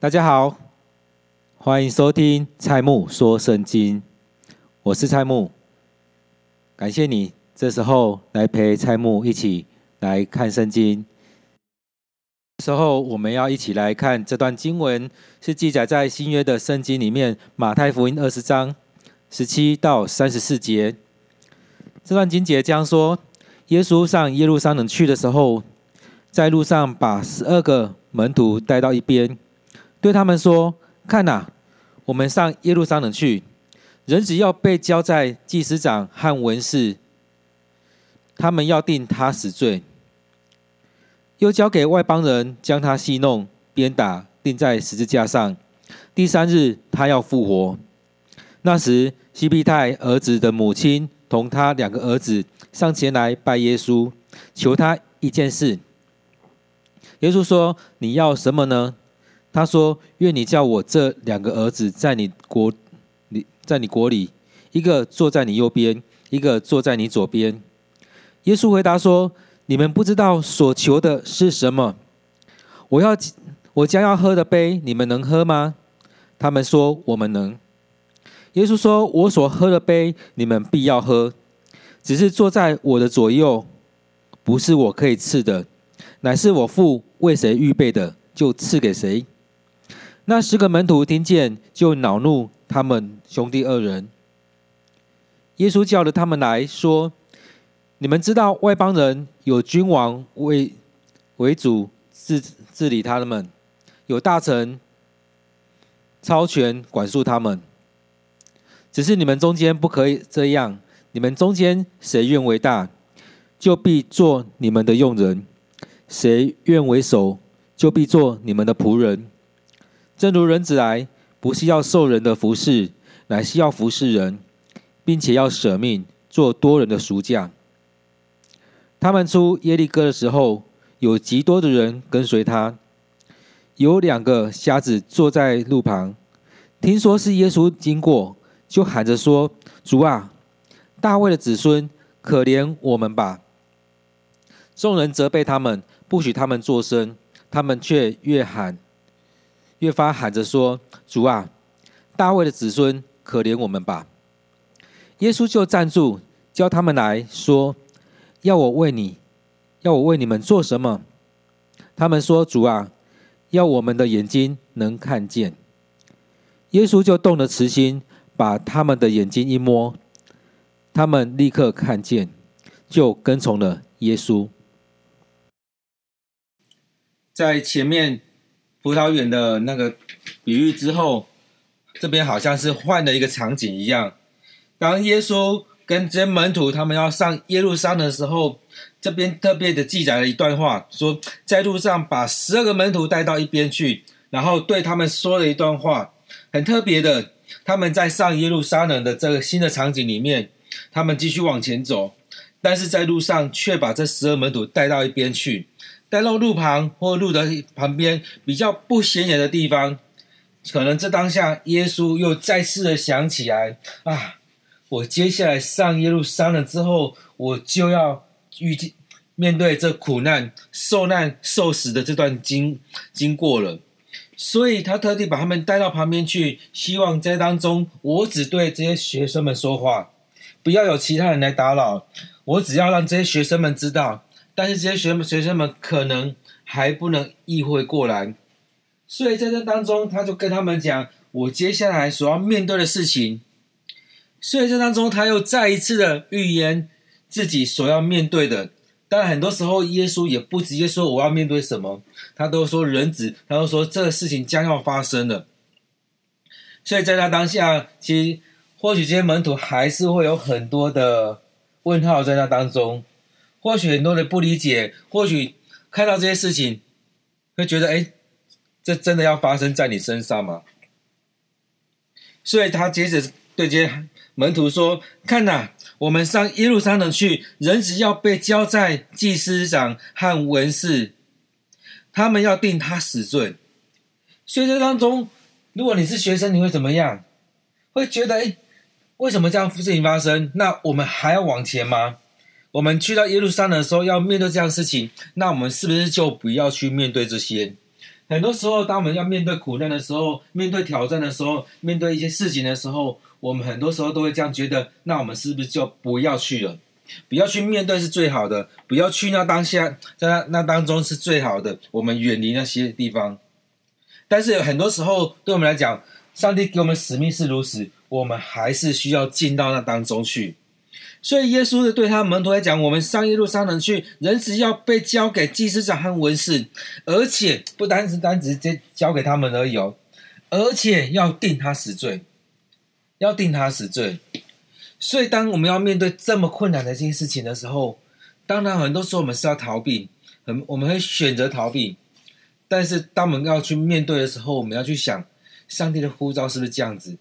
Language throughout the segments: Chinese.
大家好，欢迎收听蔡木说圣经，我是蔡木，感谢你这时候来陪蔡木一起来看圣经。这时候我们要一起来看这段经文，是记载在新约的圣经里面，马太福音二十章十七到三十四节。这段经节将说：耶稣上耶路撒冷去的时候，在路上把十二个门徒带到一边。对他们说：“看哪，我们上耶路撒冷去，人只要被交在祭司长和文士，他们要定他死罪，又交给外邦人将他戏弄、鞭打，钉在十字架上。第三日，他要复活。那时，西庇太儿子的母亲同他两个儿子上前来拜耶稣，求他一件事。耶稣说：‘你要什么呢？’他说：“愿你叫我这两个儿子在你国里，在你国里，一个坐在你右边，一个坐在你左边。”耶稣回答说：“你们不知道所求的是什么。我要我将要喝的杯，你们能喝吗？”他们说：“我们能。”耶稣说：“我所喝的杯，你们必要喝。只是坐在我的左右，不是我可以赐的，乃是我父为谁预备的，就赐给谁。”那十个门徒听见，就恼怒他们兄弟二人。耶稣叫了他们来说：“你们知道外邦人有君王为为主治治理他们，有大臣超权管束他们。只是你们中间不可以这样。你们中间谁愿为大，就必做你们的用人；谁愿为首，就必做你们的仆人。”正如人子来，不是要受人的服侍，乃是要服侍人，并且要舍命做多人的赎价。他们出耶利哥的时候，有极多的人跟随他。有两个瞎子坐在路旁，听说是耶稣经过，就喊着说：“主啊，大卫的子孙，可怜我们吧！”众人责备他们，不许他们作声，他们却越喊。越发喊着说：“主啊，大卫的子孙，可怜我们吧！”耶稣就站住，叫他们来说：“要我为你，要我为你们做什么？”他们说：“主啊，要我们的眼睛能看见。”耶稣就动了慈心，把他们的眼睛一摸，他们立刻看见，就跟从了耶稣。在前面。葡萄园的那个比喻之后，这边好像是换了一个场景一样。当耶稣跟这些门徒他们要上耶路撒冷的时候，这边特别的记载了一段话，说在路上把十二个门徒带到一边去，然后对他们说了一段话，很特别的。他们在上耶路撒冷的这个新的场景里面，他们继续往前走，但是在路上却把这十二门徒带到一边去。带到路旁或路的旁边比较不显眼的地方，可能这当下耶稣又再次的想起来啊，我接下来上耶路撒冷之后，我就要遇见面对这苦难、受难、受死的这段经经过了，所以他特地把他们带到旁边去，希望在当中我只对这些学生们说话，不要有其他人来打扰，我只要让这些学生们知道。但是这些学学生们可能还不能意会过来，所以在这当中，他就跟他们讲我接下来所要面对的事情。所以这当中，他又再一次的预言自己所要面对的。当然，很多时候耶稣也不直接说我要面对什么，他都说人子，他都说这个事情将要发生了。所以在他当下，其实或许这些门徒还是会有很多的问号在那当中。或许很多人不理解，或许看到这些事情，会觉得：哎，这真的要发生在你身上吗？所以他接着对这些门徒说：“看呐，我们上耶路撒冷去，人子要被交在祭司长和文士，他们要定他死罪。所以这当中，如果你是学生，你会怎么样？会觉得：哎，为什么这样事情发生？那我们还要往前吗？”我们去到耶路撒冷的时候，要面对这样事情，那我们是不是就不要去面对这些？很多时候，当我们要面对苦难的时候，面对挑战的时候，面对一些事情的时候，我们很多时候都会这样觉得：那我们是不是就不要去了？不要去面对是最好的，不要去那当下，在那那当中是最好的。我们远离那些地方。但是很多时候，对我们来讲，上帝给我们使命是如此，我们还是需要进到那当中去。所以耶稣是对他门徒来讲，我们上耶路撒冷去，人只要被交给祭司长和文士，而且不单是单直接交给他们而已哦，而且要定他死罪，要定他死罪。所以当我们要面对这么困难的一件事情的时候，当然很多时候我们是要逃避，很我们会选择逃避。但是当我们要去面对的时候，我们要去想，上帝的呼召是不是这样子？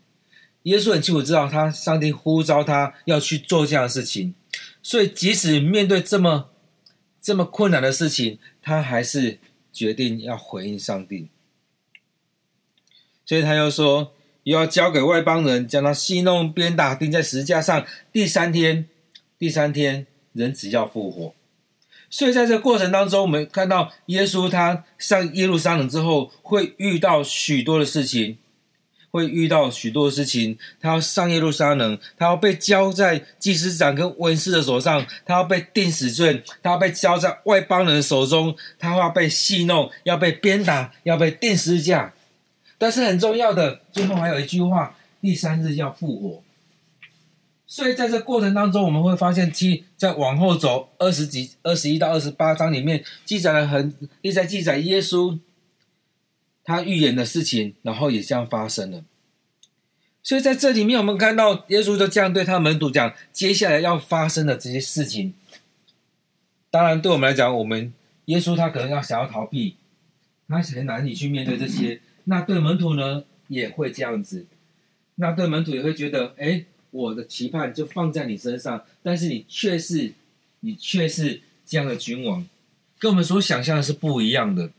耶稣很清楚知道，他上帝呼召他要去做这样的事情，所以即使面对这么这么困难的事情，他还是决定要回应上帝。所以他又说，又要交给外邦人，将他戏弄、鞭打，钉在十字架上。第三天，第三天，人子要复活。所以在这过程当中，我们看到耶稣他上耶路撒冷之后，会遇到许多的事情。会遇到许多事情，他要上耶路撒冷，他要被交在祭司长跟文士的手上，他要被定死罪，他要被交在外邦人的手中，他要被戏弄，要被鞭打，要被钉十字架。但是很重要的，最后还有一句话：第三日要复活。所以在这过程当中，我们会发现，其在往后走二十几、二十一到二十八章里面，记载了很一直在记载耶稣。他预言的事情，然后也这样发生了。所以在这里面，我们看到耶稣就这样对他门徒讲，接下来要发生的这些事情。当然，对我们来讲，我们耶稣他可能要想要逃避，他很难以去面对这些。那对门徒呢，也会这样子。那对门徒也会觉得，哎，我的期盼就放在你身上，但是你却是，你却是这样的君王，跟我们所想象的是不一样的。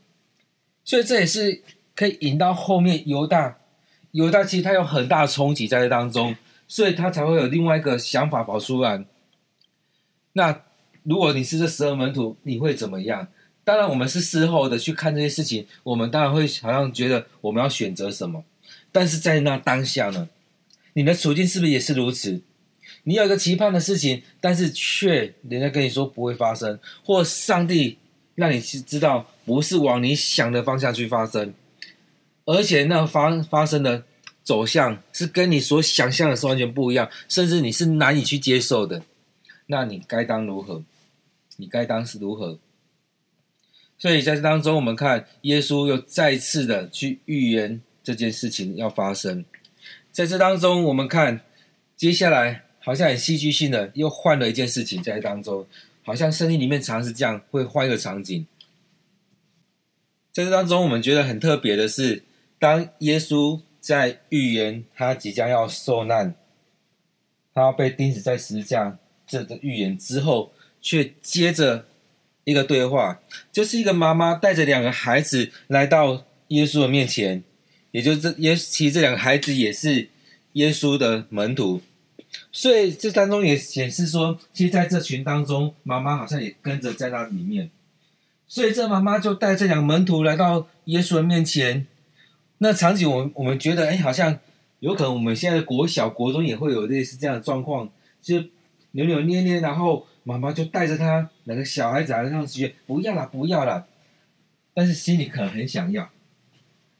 所以这也是。可以引到后面犹大，犹大其实他有很大的冲击在这当中，所以他才会有另外一个想法跑出来。那如果你是这十二门徒，你会怎么样？当然，我们是事后的去看这些事情，我们当然会好像觉得我们要选择什么。但是在那当下呢，你的处境是不是也是如此？你有一个期盼的事情，但是却人家跟你说不会发生，或上帝让你知道不是往你想的方向去发生。而且那发发生的走向是跟你所想象的是完全不一样，甚至你是难以去接受的。那你该当如何？你该当是如何？所以在这当中，我们看耶稣又再次的去预言这件事情要发生。在这当中，我们看接下来好像很戏剧性的又换了一件事情在当中，好像圣经里面常是这样，会换一个场景。在这当中，我们觉得很特别的是。当耶稣在预言他即将要受难，他要被钉死在十字架这个预言之后，却接着一个对话，就是一个妈妈带着两个孩子来到耶稣的面前，也就是这耶，其实这两个孩子也是耶稣的门徒，所以这当中也显示说，其实在这群当中，妈妈好像也跟着在那里面，所以这妈妈就带这两个门徒来到耶稣的面前。那场景，我们我们觉得，哎，好像有可能我们现在国小、国中也会有类似这样的状况，就扭扭捏捏，然后妈妈就带着他两个小孩子来上学，不要了，不要了，但是心里可能很想要，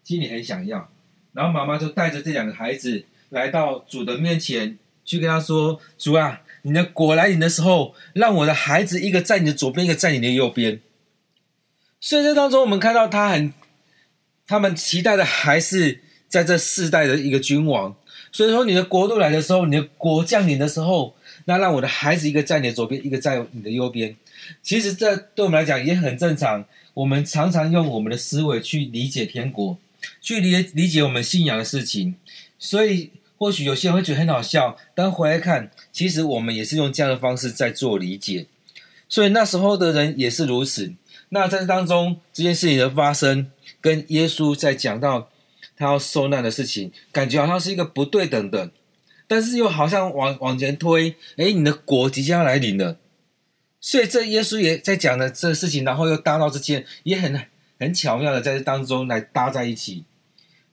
心里很想要，然后妈妈就带着这两个孩子来到主的面前，去跟他说：“主啊，你的果来临的时候，让我的孩子一个在你的左边，一个在你的右边。”所以这当中，我们看到他很。他们期待的还是在这世代的一个君王，所以说你的国度来的时候，你的国降临的时候，那让我的孩子一个在你的左边，一个在你的右边。其实这对我们来讲也很正常。我们常常用我们的思维去理解天国，去理理解我们信仰的事情。所以或许有些人会觉得很好笑，但回来看，其实我们也是用这样的方式在做理解。所以那时候的人也是如此。那在这当中，这件事情的发生。跟耶稣在讲到他要受难的事情，感觉好像是一个不对等的，但是又好像往往前推，诶，你的国即将要来临了，所以这耶稣也在讲的这事情，然后又搭到之间，也很很巧妙的在这当中来搭在一起。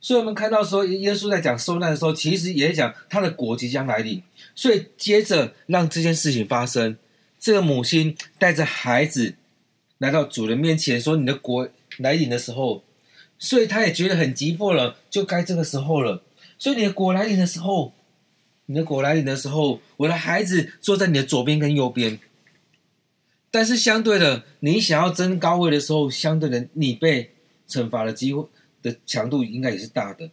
所以，我们看到说，耶稣在讲受难的时候，其实也讲他的国即将来临。所以，接着让这件事情发生，这个母亲带着孩子来到主人面前，说：“你的国来临的时候。”所以，他也觉得很急迫了，就该这个时候了。所以，你的国来临的时候，你的国来临的时候，我的孩子坐在你的左边跟右边。但是，相对的，你想要争高位的时候，相对的，你被惩罚的机会。的强度应该也是大的，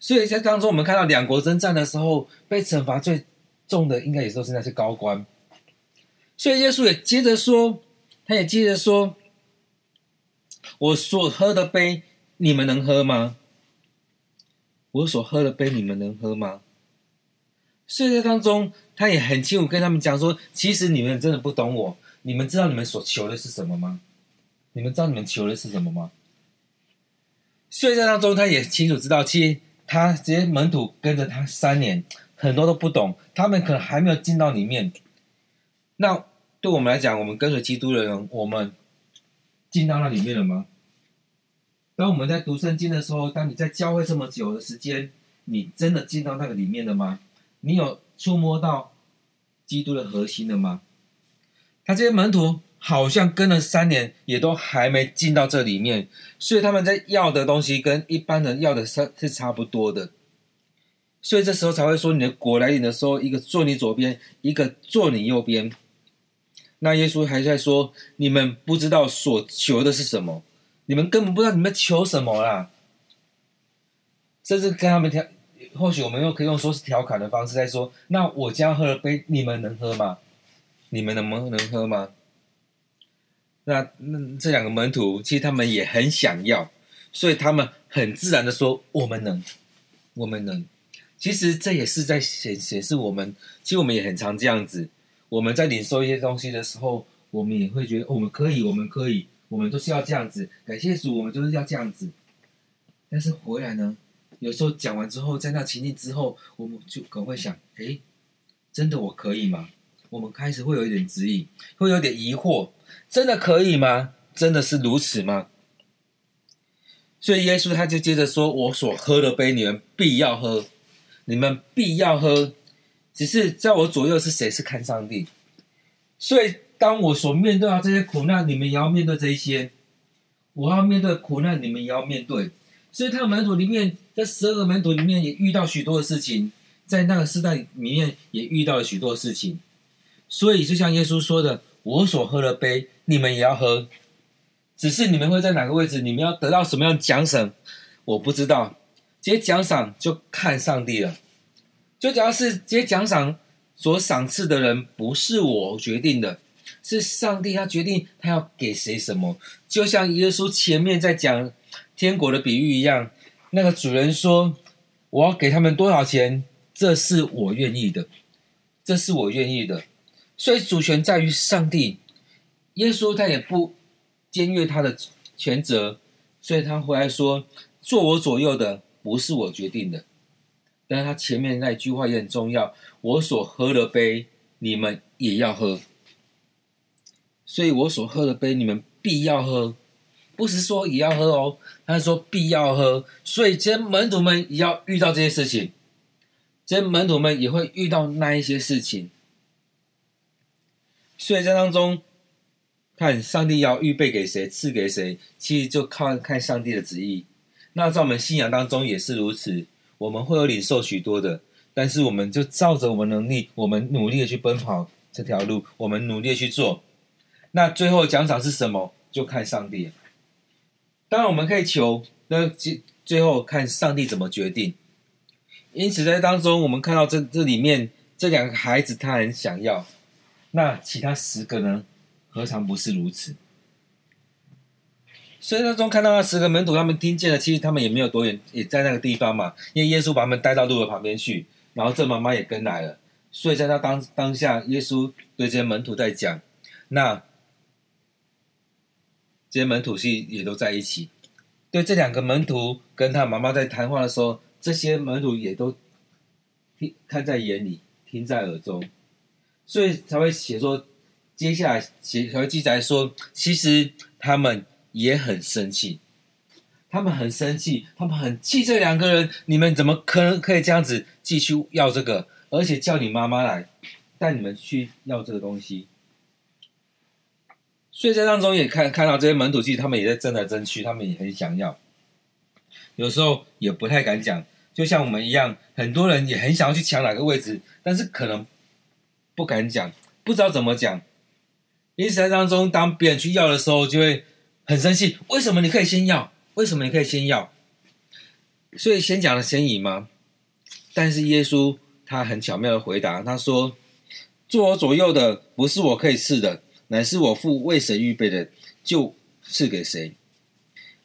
所以在当中我们看到两国征战的时候，被惩罚最重的应该也都是那些高官。所以耶稣也接着说，他也接着说：“我所喝的杯，你们能喝吗？我所喝的杯，你们能喝吗？”所以在当中，他也很清楚跟他们讲说：“其实你们真的不懂我，你们知道你们所求的是什么吗？你们知道你们求的是什么吗？”所以在当中，他也清楚知道，其实他这些门徒跟着他三年，很多都不懂，他们可能还没有进到里面。那对我们来讲，我们跟随基督的人，我们进到那里面了吗？当我们在读圣经的时候，当你在教会这么久的时间，你真的进到那个里面了吗？你有触摸到基督的核心了吗？他这些门徒。好像跟了三年，也都还没进到这里面，所以他们在要的东西跟一般人要的是是差不多的，所以这时候才会说，你的果来临的时候，一个坐你左边，一个坐你右边。那耶稣还在说，你们不知道所求的是什么，你们根本不知道你们求什么啦。甚至跟他们调，或许我们又可以用说是调侃的方式在说，那我将喝的杯，你们能喝吗？你们能不能喝吗？那那这两个门徒其实他们也很想要，所以他们很自然的说：“我们能，我们能。”其实这也是在显显示我们，其实我们也很常这样子。我们在领受一些东西的时候，我们也会觉得我们可以，我们可以，我们都是要这样子。感谢主，我们就是要这样子。但是回来呢，有时候讲完之后，在那情境之后，我们就可能会想：“诶，真的我可以吗？”我们开始会有一点质疑，会有点疑惑。真的可以吗？真的是如此吗？所以耶稣他就接着说：“我所喝的杯，你们必要喝，你们必要喝。只是在我左右是谁？是看上帝。所以当我所面对的这些苦难，你们也要面对这一些。我要面对苦难，你们也要面对。所以他的门徒里面，在十二个门徒里面也遇到许多的事情，在那个时代里面也遇到了许多事情。所以就像耶稣说的。”我所喝的杯，你们也要喝，只是你们会在哪个位置？你们要得到什么样奖赏？我不知道。这些奖赏就看上帝了。最主要是这些奖赏所赏赐的人，不是我决定的，是上帝他决定他要给谁什么。就像耶稣前面在讲天国的比喻一样，那个主人说：“我要给他们多少钱？这是我愿意的，这是我愿意的。”所以主权在于上帝，耶稣他也不僭越他的权责，所以他回来说：“坐我左右的不是我决定的。”但是他前面那一句话也很重要：“我所喝的杯，你们也要喝。”所以我所喝的杯，你们必要喝，不是说也要喝哦，他是说必要喝。所以，这些门徒们也要遇到这些事情，这些门徒们也会遇到那一些事情。所以在当中，看上帝要预备给谁，赐给谁，其实就靠看上帝的旨意。那在我们信仰当中也是如此，我们会有领受许多的，但是我们就照着我们能力，我们努力的去奔跑这条路，我们努力的去做。那最后奖赏是什么？就看上帝。当然我们可以求，那最最后看上帝怎么决定。因此在当中，我们看到这这里面这两个孩子，他很想要。那其他十个呢？何尝不是如此？所以当中看到那十个门徒，他们听见了，其实他们也没有多远，也在那个地方嘛。因为耶稣把他们带到路的旁边去，然后这妈妈也跟来了。所以在他当当下，耶稣对这些门徒在讲，那这些门徒是也都在一起。对这两个门徒跟他妈妈在谈话的时候，这些门徒也都听看在眼里，听在耳中。所以才会写说，接下来写才会记载说，其实他们也很生气，他们很生气，他们很气这两个人，你们怎么可能可以这样子继续要这个，而且叫你妈妈来带你们去要这个东西？所以在当中也看看到这些门徒，其实他们也在争来争去，他们也很想要，有时候也不太敢讲，就像我们一样，很多人也很想要去抢哪个位置，但是可能不敢讲，不知道怎么讲。因此，在当中，当别人去要的时候，就会很生气。为什么你可以先要？为什么你可以先要？所以先讲了先赢吗？但是耶稣他很巧妙的回答，他说：“坐我左右的不是我可以赐的，乃是我父为谁预备的，就赐给谁。”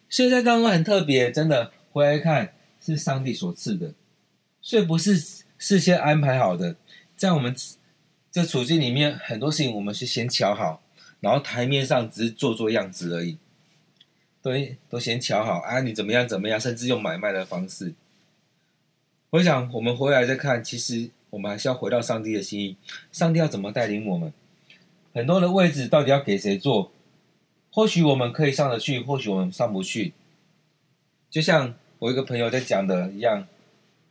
所以在当中很特别，真的回来看是上帝所赐的，所以不是事先安排好的，在我们。这处境里面很多事情，我们是先瞧好，然后台面上只是做做样子而已。对，都先瞧好啊，你怎么样怎么样，甚至用买卖的方式。我想我们回来再看，其实我们还是要回到上帝的心意。上帝要怎么带领我们？很多的位置到底要给谁坐？或许我们可以上得去，或许我们上不去。就像我一个朋友在讲的一样，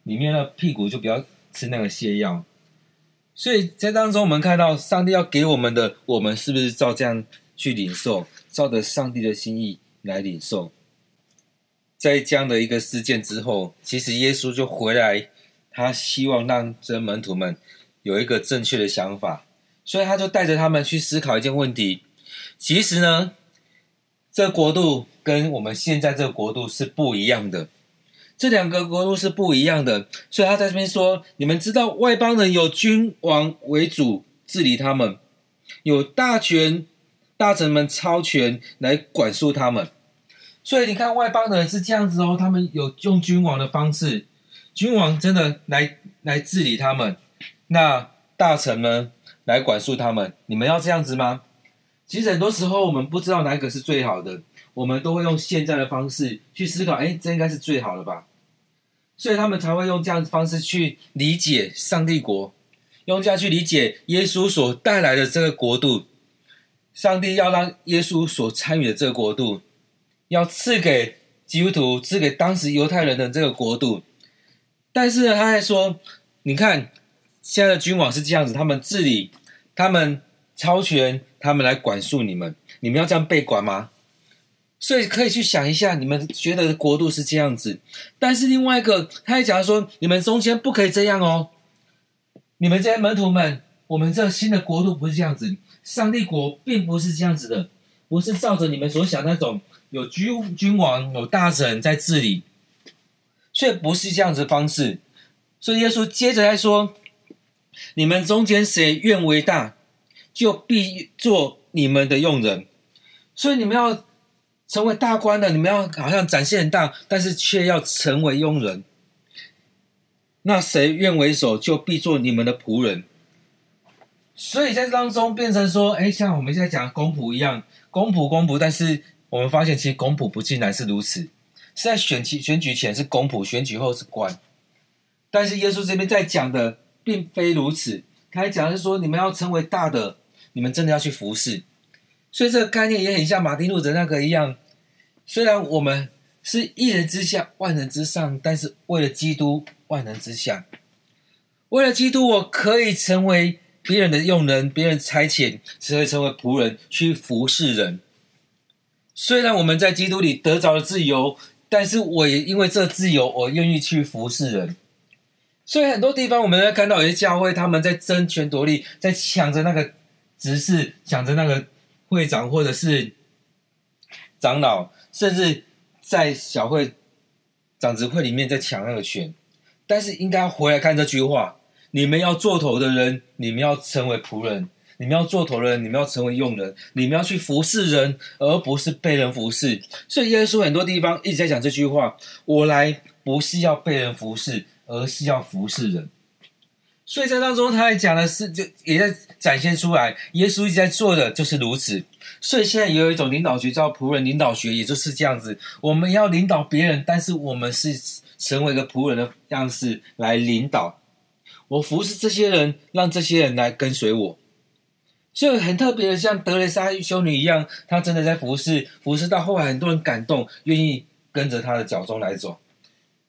里面的屁股就不要吃那个泻药。所以在当中，我们看到上帝要给我们的，我们是不是照这样去领受，照着上帝的心意来领受？在这样的一个事件之后，其实耶稣就回来，他希望让这门徒们有一个正确的想法，所以他就带着他们去思考一件问题。其实呢，这国度跟我们现在这个国度是不一样的。这两个国度是不一样的，所以他在这边说：你们知道外邦人有君王为主治理他们，有大权大臣们超权来管束他们。所以你看外邦人是这样子哦，他们有用君王的方式，君王真的来来治理他们，那大臣们来管束他们。你们要这样子吗？其实很多时候我们不知道哪个是最好的。我们都会用现在的方式去思考，哎，这应该是最好的吧？所以他们才会用这样的方式去理解上帝国，用这样去理解耶稣所带来的这个国度。上帝要让耶稣所参与的这个国度，要赐给基督徒，赐给当时犹太人的这个国度。但是，他还说，你看现在的君王是这样子，他们治理，他们超权，他们来管束你们，你们要这样被管吗？所以可以去想一下，你们觉得国度是这样子，但是另外一个，他也讲说，你们中间不可以这样哦。你们这些门徒们，我们这新的国度不是这样子，上帝国并不是这样子的，不是照着你们所想那种有君君王、有大臣在治理，所以不是这样子方式。所以耶稣接着来说，你们中间谁愿为大，就必做你们的用人。所以你们要。成为大官的，你们要好像展现很大，但是却要成为佣人。那谁愿为首，就必做你们的仆人。所以在当中变成说，哎，像我们现在讲公仆一样，公仆公仆，但是我们发现其实公仆不竟然是如此，是在选举选举前是公仆，选举后是官。但是耶稣这边在讲的并非如此，他还讲是说，你们要成为大的，你们真的要去服侍。所以这个概念也很像马丁路德那个一样，虽然我们是一人之下，万人之上，但是为了基督，万人之下。为了基督，我可以成为别人的用人，别人差遣，只会成为仆人去服侍人。虽然我们在基督里得着了自由，但是我也因为这自由，我愿意去服侍人。所以很多地方我们在看到有些教会，他们在争权夺利，在抢着那个执事，抢着那个。会长或者是长老，甚至在小会长执会里面在抢那个权，但是应该回来看这句话：你们要做头的人，你们要成为仆人；你们要做头的人，你们要成为用人；你们要去服侍人，而不是被人服侍。所以耶稣很多地方一直在讲这句话：我来不是要被人服侍，而是要服侍人。所以在当中，他还讲的是，就也在展现出来，耶稣一直在做的就是如此。所以现在也有一种领导学叫仆人领导学，也就是这样子。我们要领导别人，但是我们是成为一个仆人的样式来领导。我服侍这些人，让这些人来跟随我。所以很特别的，像德蕾莎修女一样，她真的在服侍，服侍到后来很多人感动，愿意跟着她的脚踪来走，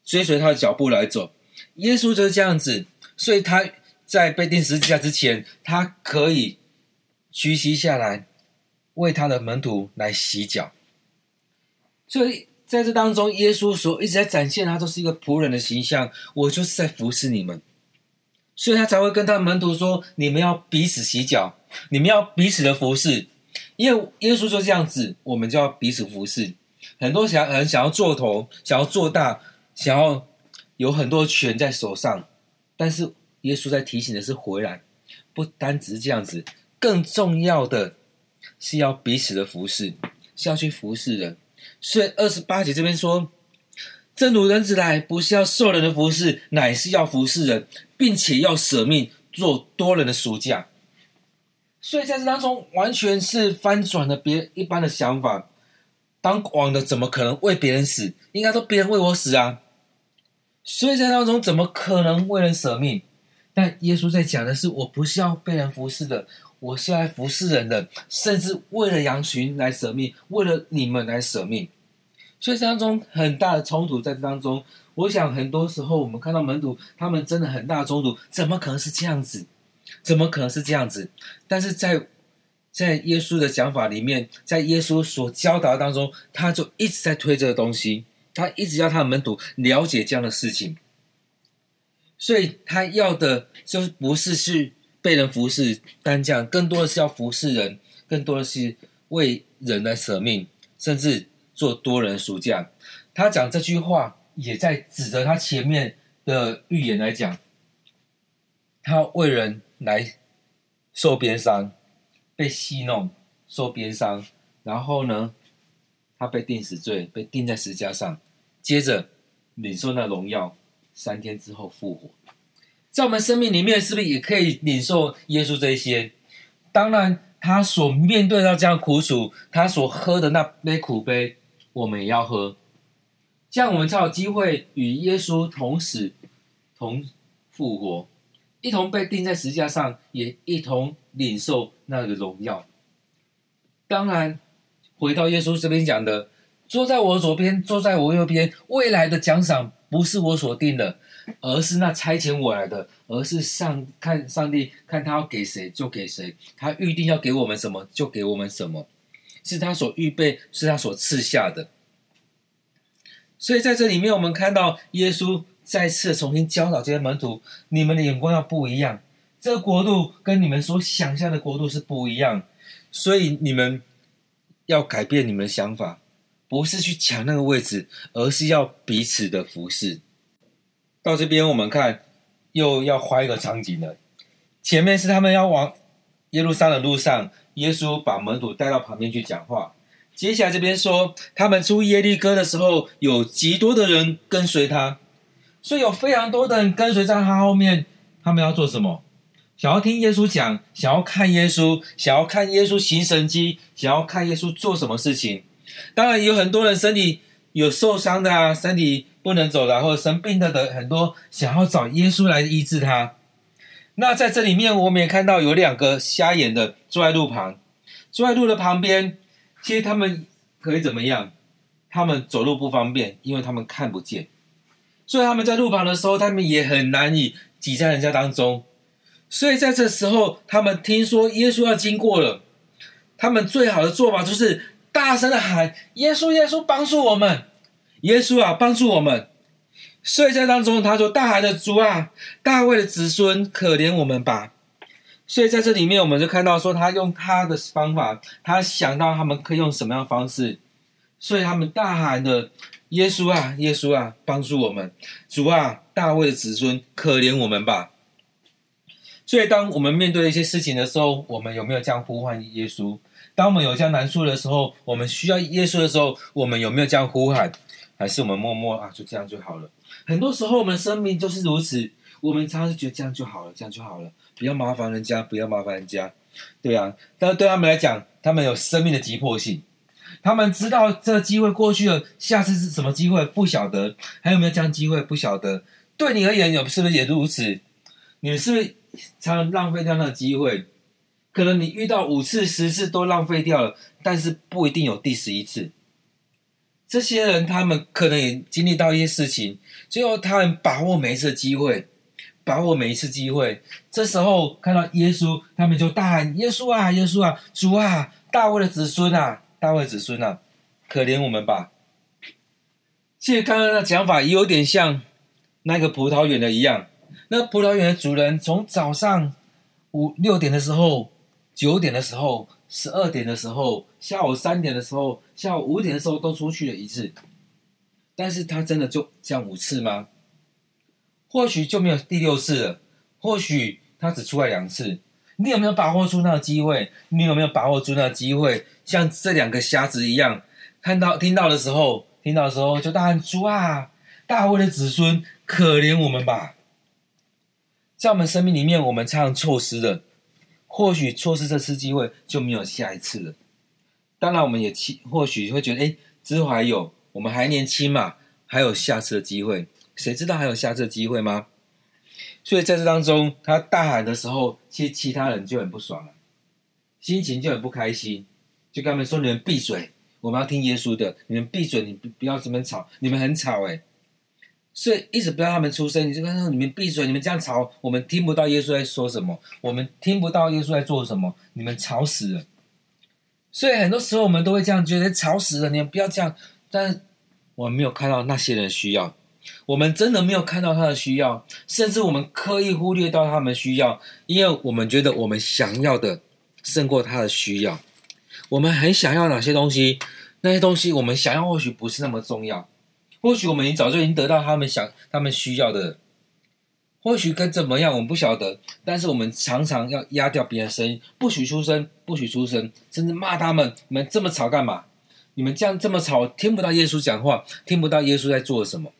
追随她的脚步来走。耶稣就是这样子，所以他在被钉十字架之前，他可以屈膝下来，为他的门徒来洗脚。所以在这当中，耶稣所一直在展现，他都是一个仆人的形象。我就是在服侍你们，所以他才会跟他门徒说：“你们要彼此洗脚，你们要彼此的服侍。”因为耶稣就这样子，我们就要彼此服侍。很多想很想要做头，想要做大，想要。有很多权在手上，但是耶稣在提醒的是回来，不单只是这样子，更重要的是要彼此的服侍，是要去服侍人。所以二十八节这边说，正如人子来，不是要受人的服侍，乃是要服侍人，并且要舍命做多人的赎价。所以在这当中，完全是翻转了别一般的想法。当王的怎么可能为别人死？应该说别人为我死啊！所以在当中，怎么可能为人舍命？但耶稣在讲的是，我不是要被人服侍的，我是来服侍人的，甚至为了羊群来舍命，为了你们来舍命。所以在当中很大的冲突在这当中，我想很多时候我们看到门徒，他们真的很大的冲突，怎么可能是这样子？怎么可能是这样子？但是在在耶稣的讲法里面，在耶稣所教导当中，他就一直在推这个东西。他一直要他的门徒了解这样的事情，所以他要的就不是去被人服侍，单这样，更多的是要服侍人，更多的是为人来舍命，甚至做多人赎价。他讲这句话，也在指着他前面的预言来讲，他为人来受鞭伤，被戏弄，受鞭伤，然后呢，他被定死罪，被钉在十字架上。接着领受那荣耀，三天之后复活，在我们生命里面，是不是也可以领受耶稣这些？当然，他所面对到这样苦楚，他所喝的那杯苦杯，我们也要喝，这样我们才有机会与耶稣同死、同复活，一同被钉在十字架上，也一同领受那个荣耀。当然，回到耶稣这边讲的。坐在我左边，坐在我右边。未来的奖赏不是我所定的，而是那差遣我来的，而是上看上帝看他要给谁就给谁，他预定要给我们什么就给我们什么，是他所预备，是他所赐下的。所以在这里面，我们看到耶稣再次重新教导这些门徒：你们的眼光要不一样，这个国度跟你们所想象的国度是不一样，所以你们要改变你们的想法。不是去抢那个位置，而是要彼此的服侍。到这边，我们看又要换一个场景了。前面是他们要往耶路撒冷路上，耶稣把门徒带到旁边去讲话。接下来这边说，他们出耶利哥的时候，有极多的人跟随他，所以有非常多的人跟随在他后面。他们要做什么？想要听耶稣讲，想要看耶稣，想要看耶稣行神迹，想要看耶稣做什么事情。当然有很多人身体有受伤的啊，身体不能走了，或者生病的的很多，想要找耶稣来医治他。那在这里面，我们也看到有两个瞎眼的坐在路旁，坐在路的旁边。其实他们可以怎么样？他们走路不方便，因为他们看不见，所以他们在路旁的时候，他们也很难以挤在人家当中。所以在这时候，他们听说耶稣要经过了，他们最好的做法就是。大声的喊：“耶稣，耶稣，帮助我们！耶稣啊，帮助我们！”所以在当中，他说：“大喊的主啊，大卫的子孙，可怜我们吧！”所以在这里面，我们就看到说，他用他的方法，他想到他们可以用什么样的方式，所以他们大喊的：“耶稣啊，耶稣啊，帮助我们！主啊，大卫的子孙，可怜我们吧！”所以，当我们面对一些事情的时候，我们有没有这样呼唤耶稣？当我们有这样难处的时候，我们需要耶稣的时候，我们有没有这样呼喊？还是我们默默啊，就这样就好了？很多时候，我们生命就是如此。我们常常觉得这样就好了，这样就好了，不要麻烦人家，不要麻烦人家。对啊，但是对他们来讲，他们有生命的急迫性，他们知道这个机会过去了，下次是什么机会不晓得，还有没有这样机会不晓得。对你而言，有是不是也如此？你是不是常常浪费掉那个机会？可能你遇到五次、十次都浪费掉了，但是不一定有第十一次。这些人他们可能也经历到一些事情，最后他们把握每一次机会，把握每一次机会。这时候看到耶稣，他们就大喊：“耶稣啊，耶稣啊，主啊，大卫的子孙啊，大卫子孙啊，可怜我们吧！”其实刚刚的讲法也有点像那个葡萄园的一样，那葡萄园的主人从早上五六点的时候。九点的时候，十二点的时候，下午三点的时候，下午五点的时候都出去了一次，但是他真的就这样五次吗？或许就没有第六次了，或许他只出来两次。你有没有把握住那个机会？你有没有把握住那个机会？像这两个瞎子一样，看到听到的时候，听到的时候就大喊：“主啊，大卫的子孙，可怜我们吧！”在我们生命里面，我们常常错失了。或许错失这次机会，就没有下一次了。当然，我们也期或许会觉得，哎，之后还有，我们还年轻嘛，还有下次的机会。谁知道还有下次的机会吗？所以在这当中，他大喊的时候，其实其他人就很不爽了，心情就很不开心，就跟他们说：“你们闭嘴，我们要听耶稣的。你们闭嘴，你不不要这么吵，你们很吵。”哎。所以一直不让他们出声，你就跟他说：“你们闭嘴！你们这样吵，我们听不到耶稣在说什么，我们听不到耶稣在做什么，你们吵死了。”所以很多时候我们都会这样觉得吵死了，你们不要这样。但我们没有看到那些人需要，我们真的没有看到他的需要，甚至我们刻意忽略到他们需要，因为我们觉得我们想要的胜过他的需要。我们很想要哪些东西，那些东西我们想要或许不是那么重要。或许我们已经早就已经得到他们想、他们需要的，或许该怎么样，我们不晓得。但是我们常常要压掉别人的声音，不许出声，不许出声，甚至骂他们：“你们这么吵干嘛？你们这样这么吵，听不到耶稣讲话，听不到耶稣在做什么。”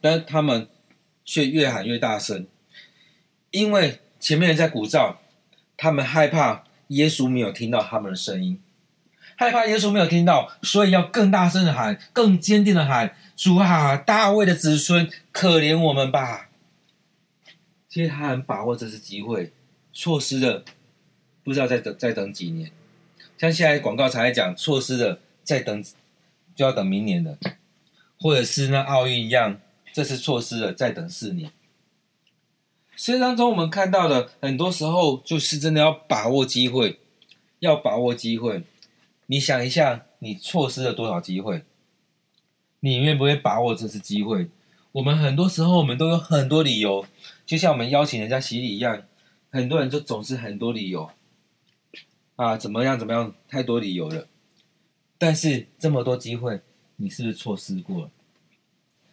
但他们却越喊越大声，因为前面人在鼓噪，他们害怕耶稣没有听到他们的声音。害怕耶稣没有听到，所以要更大声的喊，更坚定的喊：“主啊，大卫的子孙，可怜我们吧！”其实他很把握这次机会，错失了，不知道再等再等几年。像现在广告才讲，错失了再等就要等明年了，或者是那奥运一样，这次错失了再等四年。所以当中我们看到的，很多时候就是真的要把握机会，要把握机会。你想一下，你错失了多少机会？你愿不愿意把握这次机会？我们很多时候，我们都有很多理由，就像我们邀请人家洗礼一样，很多人就总是很多理由啊，怎么样怎么样，太多理由了。但是这么多机会，你是不是错失过了？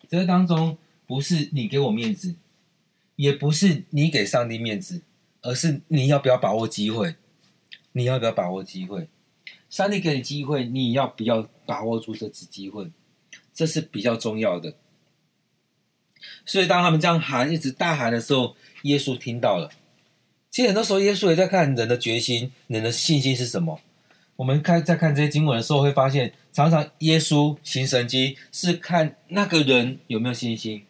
这当中不是你给我面子，也不是你给上帝面子，而是你要不要把握机会？你要不要把握机会？上帝给你机会，你要不要把握住这次机会？这是比较重要的。所以当他们这样喊，一直大喊的时候，耶稣听到了。其实很多时候，耶稣也在看人的决心，人的信心是什么。我们看在看这些经文的时候，会发现，常常耶稣行神迹是看那个人有没有信心。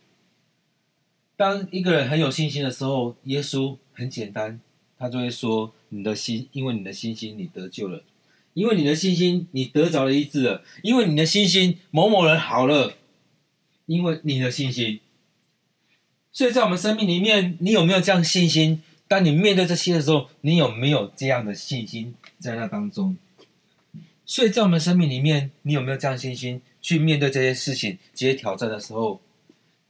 当一个人很有信心的时候，耶稣很简单，他就会说：“你的心，因为你的信心，你得救了。”因为你的信心，你得着了医治了；因为你的信心，某某人好了；因为你的信心，所以在我们生命里面，你有没有这样信心？当你面对这些的时候，你有没有这样的信心在那当中？所以在我们生命里面，你有没有这样信心去面对这些事情、这些挑战的时候？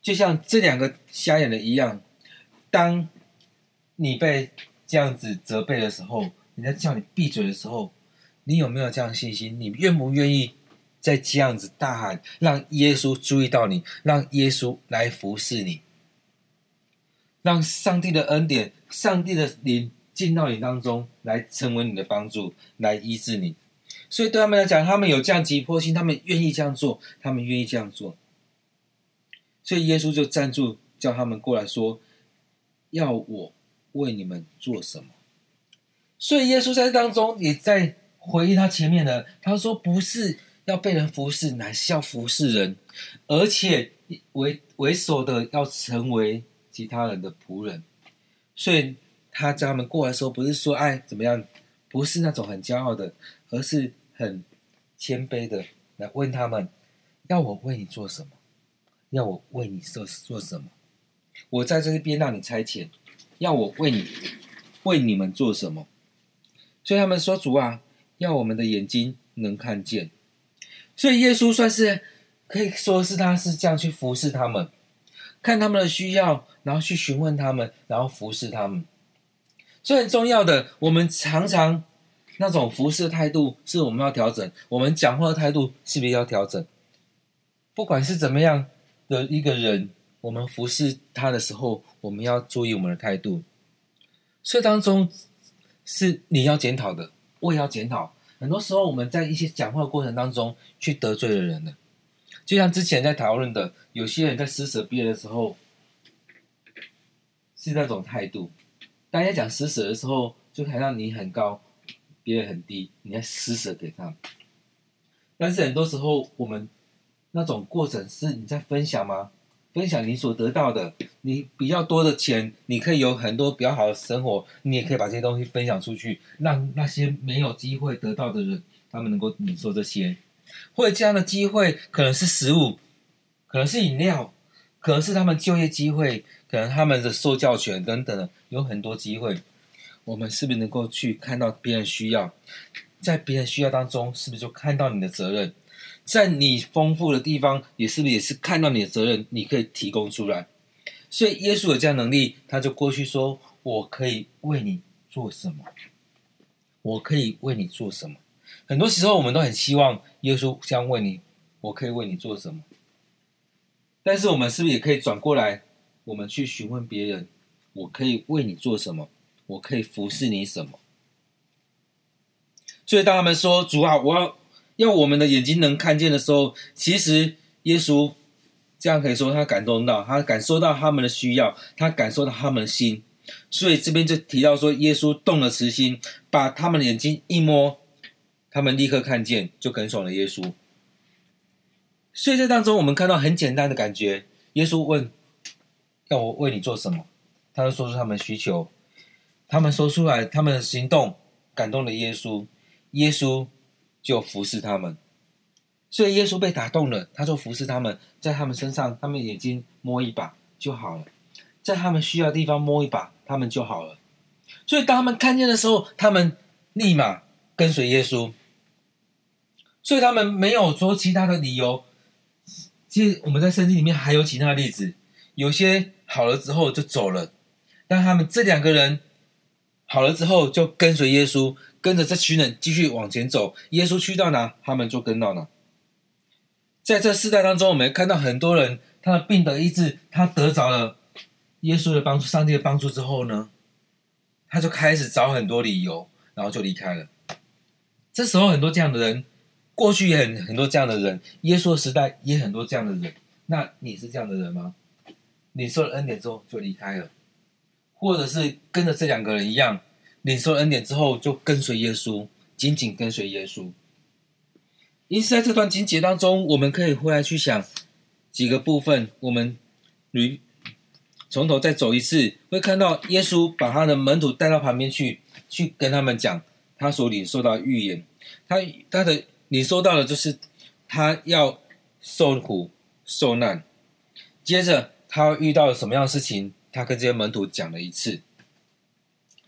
就像这两个瞎眼的一样，当你被这样子责备的时候，人家叫你闭嘴的时候。你有没有这样信心？你愿不愿意再这样子大喊，让耶稣注意到你，让耶稣来服侍你，让上帝的恩典、上帝的灵进到你当中，来成为你的帮助，来医治你。所以对他们来讲，他们有这样急迫性，他们愿意这样做，他们愿意这样做。所以耶稣就站住，叫他们过来说：“要我为你们做什么？”所以耶稣在这当中也在。回忆他前面的，他说：“不是要被人服侍，乃是要服侍人，而且为为首的要成为其他人的仆人。”所以他叫他们过来的时候，不是说哎怎么样，不是那种很骄傲的，而是很谦卑的来问他们：要我为你做什么？要我为你做做什么？我在这一边让你差遣，要我为你为你们做什么？所以他们说：“主啊，要我们的眼睛能看见。”所以耶稣算是可以说是他是这样去服侍他们，看他们的需要，然后去询问他们，然后服侍他们。所以很重要的，我们常常那种服侍态度是我们要调整，我们讲话的态度是不是要调整？不管是怎么样的一个人，我们服侍他的时候，我们要注意我们的态度。所以当中是你要检讨的，我也要检讨。很多时候我们在一些讲话的过程当中去得罪了人了，就像之前在讨论的，有些人在施舍别人的时候是那种态度。大家讲施舍的时候，就好像你很高，别人很低，你在施舍给他。但是很多时候，我们那种过程是你在分享吗？分享你所得到的，你比较多的钱，你可以有很多比较好的生活，你也可以把这些东西分享出去，让那些没有机会得到的人，他们能够领受这些。或者这样的机会，可能是食物，可能是饮料，可能是他们就业机会。可能他们的受教权等等的有很多机会，我们是不是能够去看到别人需要，在别人需要当中，是不是就看到你的责任？在你丰富的地方，也是不是也是看到你的责任？你可以提供出来。所以耶稣有这样能力，他就过去说：“我可以为你做什么？我可以为你做什么？”很多时候我们都很希望耶稣这样问你：“我可以为你做什么？”但是我们是不是也可以转过来？我们去询问别人，我可以为你做什么？我可以服侍你什么？所以当他们说主啊，我要要我们的眼睛能看见的时候，其实耶稣这样可以说，他感动到，他感受到他们的需要，他感受到他们的心。所以这边就提到说，耶稣动了慈心，把他们的眼睛一摸，他们立刻看见，就跟从了耶稣。所以在当中，我们看到很简单的感觉，耶稣问。要我为你做什么？他就说出他们需求，他们说出来，他们的行动感动了耶稣，耶稣就服侍他们。所以耶稣被打动了，他就服侍他们，在他们身上，他们眼睛摸一把就好了，在他们需要的地方摸一把，他们就好了。所以当他们看见的时候，他们立马跟随耶稣。所以他们没有说其他的理由。其实我们在圣经里面还有其他例子。有些好了之后就走了，但他们这两个人好了之后就跟随耶稣，跟着这群人继续往前走。耶稣去到哪，他们就跟到哪。在这世代当中，我们看到很多人，他的病得医治，他得着了耶稣的帮助、上帝的帮助之后呢，他就开始找很多理由，然后就离开了。这时候很多这样的人，过去也很很多这样的人，耶稣的时代也很多这样的人。那你是这样的人吗？你受了恩典之后就离开了，或者是跟着这两个人一样，领受恩典之后就跟随耶稣，紧紧跟随耶稣。因此，在这段经节当中，我们可以回来去想几个部分。我们捋从头再走一次，会看到耶稣把他的门徒带到旁边去，去跟他们讲他所领受到的预言。他他的领受到的就是他要受苦受难，接着。他遇到了什么样的事情？他跟这些门徒讲了一次，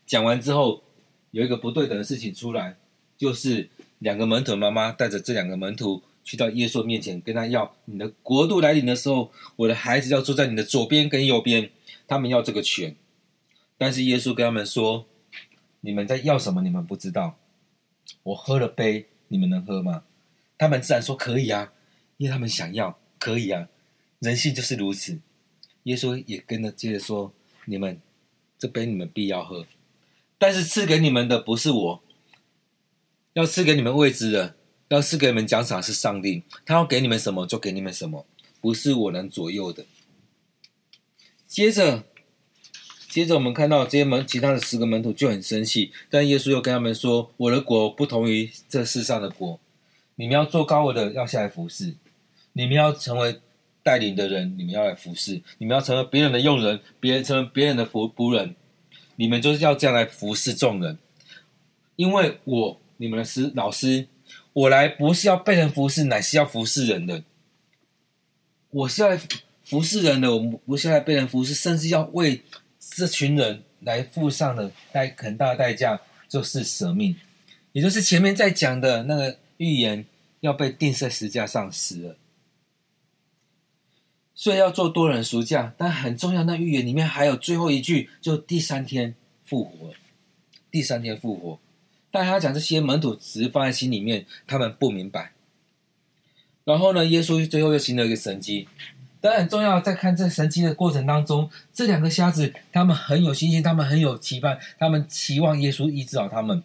讲完之后，有一个不对等的事情出来，就是两个门徒妈妈带着这两个门徒去到耶稣面前，跟他要：“你的国度来临的时候，我的孩子要坐在你的左边跟右边。”他们要这个权，但是耶稣跟他们说：“你们在要什么？你们不知道。我喝了杯，你们能喝吗？”他们自然说：“可以啊，因为他们想要，可以啊，人性就是如此。”耶稣也跟着接着说：“你们这杯你们必要喝，但是赐给你们的不是我，要赐给你们位置的，要赐给你们奖赏是上帝。他要给你们什么就给你们什么，不是我能左右的。”接着，接着我们看到这些门其他的十个门徒就很生气，但耶稣又跟他们说：“我的国不同于这世上的国，你们要做高我的要下来服侍，你们要成为。”带领的人，你们要来服侍；你们要成为别人的用人，别人成为别人的仆仆人。你们就是要这样来服侍众人，因为我你们的师老师，我来不是要被人服侍，乃是要服侍人的。我是要来服侍人的，我不是要来被人服侍，甚至要为这群人来付上的代很大的代价，就是舍命，也就是前面在讲的那个预言，要被钉在十架上死了。所以要做多人赎价，但很重要。那预言里面还有最后一句，就第三天复活，第三天复活。但他讲这些门徒只是放在心里面，他们不明白。然后呢，耶稣最后又行了一个神迹。但很重要，在看这神迹的过程当中，这两个瞎子他们很有信心，他们很有期盼，他们期望耶稣医治好他们。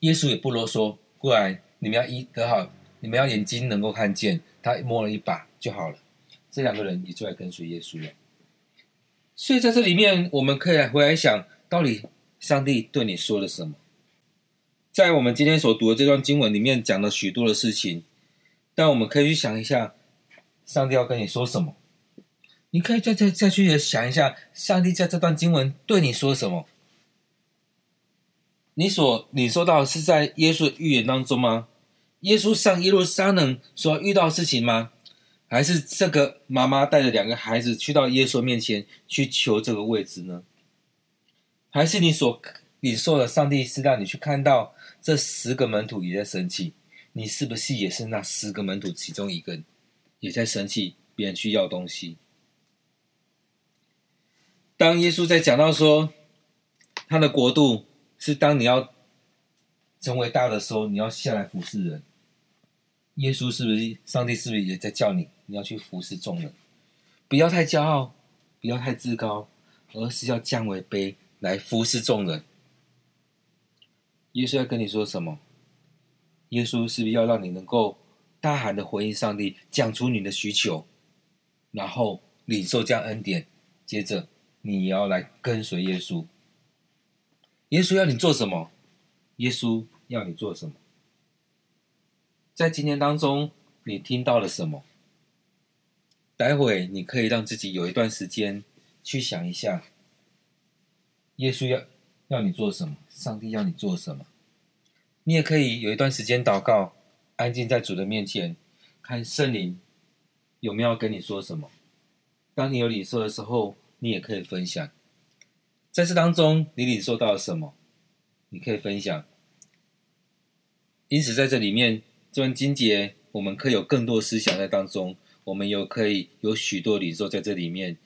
耶稣也不啰嗦，过来，你们要医得好，你们要眼睛能够看见。他摸了一把就好了。这两个人也就来跟随耶稣了，所以在这里面，我们可以来回来想，到底上帝对你说了什么？在我们今天所读的这段经文里面，讲了许多的事情，但我们可以去想一下，上帝要跟你说什么？你可以再再再去想一下，上帝在这段经文对你说什么？你所你说到是在耶稣的预言当中吗？耶稣上耶路撒冷所遇到的事情吗？还是这个妈妈带着两个孩子去到耶稣面前去求这个位置呢？还是你所领受的上帝是让你去看到这十个门徒也在生气？你是不是也是那十个门徒其中一个，也在生气别人去要东西？当耶稣在讲到说他的国度是当你要成为大的时候，你要下来服侍人。耶稣是不是上帝？是不是也在叫你？你要去服侍众人，不要太骄傲，不要太自高，而是要降为卑来服侍众人。耶稣要跟你说什么？耶稣是要让你能够大喊的回应上帝，讲出你的需求，然后领受这样恩典？接着你也要来跟随耶稣。耶稣要你做什么？耶稣要你做什么？在今天当中，你听到了什么？待会你可以让自己有一段时间去想一下，耶稣要要你做什么，上帝要你做什么。你也可以有一段时间祷告，安静在主的面前，看圣灵有没有跟你说什么。当你有领受的时候，你也可以分享。在这当中，你领受到了什么？你可以分享。因此，在这里面，这段经节，我们可以有更多思想在当中。我们有可以有许多领受在这里面，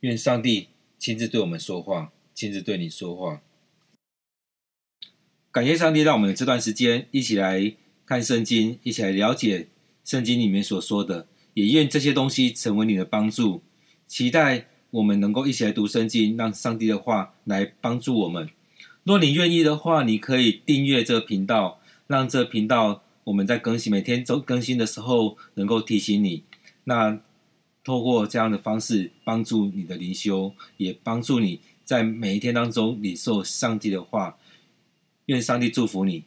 愿上帝亲自对我们说话，亲自对你说话。感谢上帝，让我们这段时间一起来看圣经，一起来了解圣经里面所说的。也愿这些东西成为你的帮助。期待我们能够一起来读圣经，让上帝的话来帮助我们。若你愿意的话，你可以订阅这个频道，让这频道我们在更新每天周更新的时候能够提醒你。那透过这样的方式帮助你的灵修，也帮助你在每一天当中领受上帝的话。愿上帝祝福你。